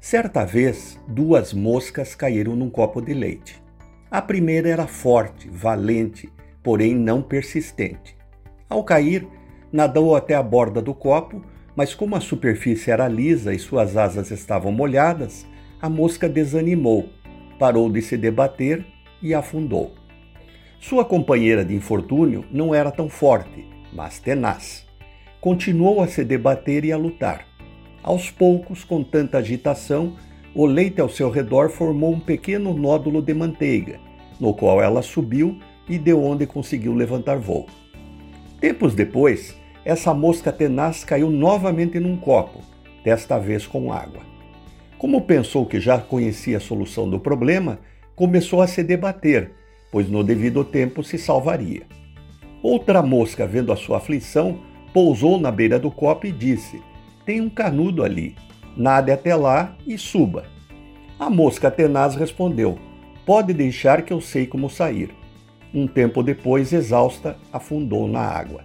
Certa vez, duas moscas caíram num copo de leite. A primeira era forte, valente, porém não persistente. Ao cair, nadou até a borda do copo, mas como a superfície era lisa e suas asas estavam molhadas, a mosca desanimou, parou de se debater e afundou. Sua companheira de infortúnio não era tão forte, mas tenaz. Continuou a se debater e a lutar. Aos poucos, com tanta agitação, o leite ao seu redor formou um pequeno nódulo de manteiga, no qual ela subiu e de onde conseguiu levantar voo. Tempos depois, essa mosca tenaz caiu novamente num copo, desta vez com água. Como pensou que já conhecia a solução do problema, começou a se debater, pois no devido tempo se salvaria. Outra mosca, vendo a sua aflição, pousou na beira do copo e disse: tem um canudo ali. Nade até lá e suba. A mosca tenaz respondeu: Pode deixar que eu sei como sair. Um tempo depois, exausta, afundou na água.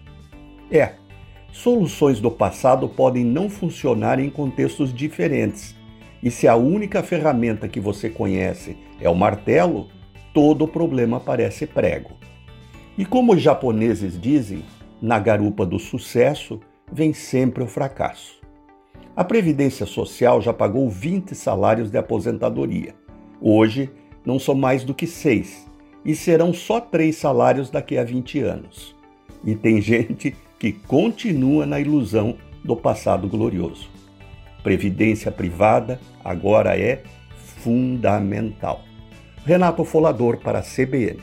É, soluções do passado podem não funcionar em contextos diferentes. E se a única ferramenta que você conhece é o martelo, todo o problema parece prego. E como os japoneses dizem, na garupa do sucesso vem sempre o fracasso. A Previdência Social já pagou 20 salários de aposentadoria. Hoje, não são mais do que seis, e serão só três salários daqui a 20 anos. E tem gente que continua na ilusão do passado glorioso. Previdência privada agora é fundamental. Renato Folador para a CBN.